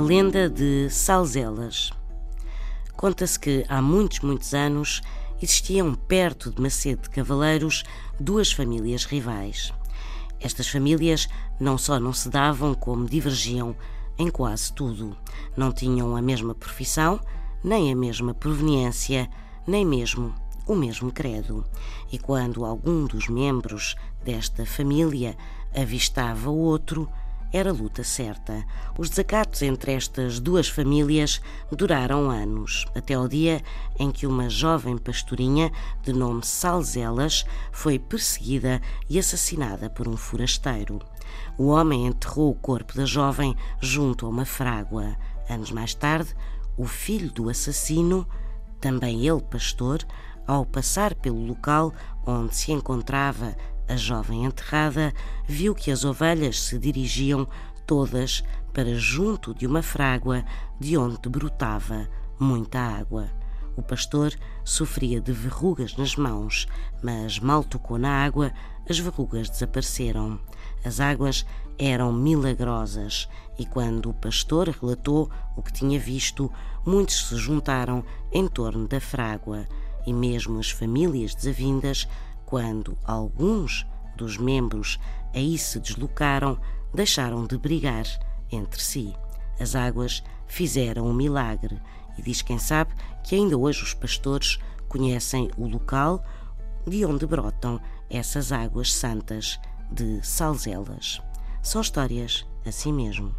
lenda de Salzelas. Conta-se que há muitos, muitos anos existiam perto de Macedo de Cavaleiros duas famílias rivais. Estas famílias não só não se davam, como divergiam em quase tudo. Não tinham a mesma profissão, nem a mesma proveniência, nem mesmo o mesmo credo. E quando algum dos membros desta família avistava o outro, era luta certa. Os desacatos entre estas duas famílias duraram anos, até ao dia em que uma jovem pastorinha de nome Salzelas foi perseguida e assassinada por um forasteiro. O homem enterrou o corpo da jovem junto a uma frágua. Anos mais tarde, o filho do assassino, também ele pastor, ao passar pelo local onde se encontrava a jovem enterrada, viu que as ovelhas se dirigiam todas para junto de uma frágua de onde brotava muita água. O pastor sofria de verrugas nas mãos, mas mal tocou na água, as verrugas desapareceram. As águas eram milagrosas e quando o pastor relatou o que tinha visto, muitos se juntaram em torno da frágua e mesmo as famílias desavindas, quando alguns dos membros aí se deslocaram, deixaram de brigar entre si. As águas fizeram um milagre e diz quem sabe que ainda hoje os pastores conhecem o local de onde brotam essas águas santas de Salzelas. São histórias assim mesmo.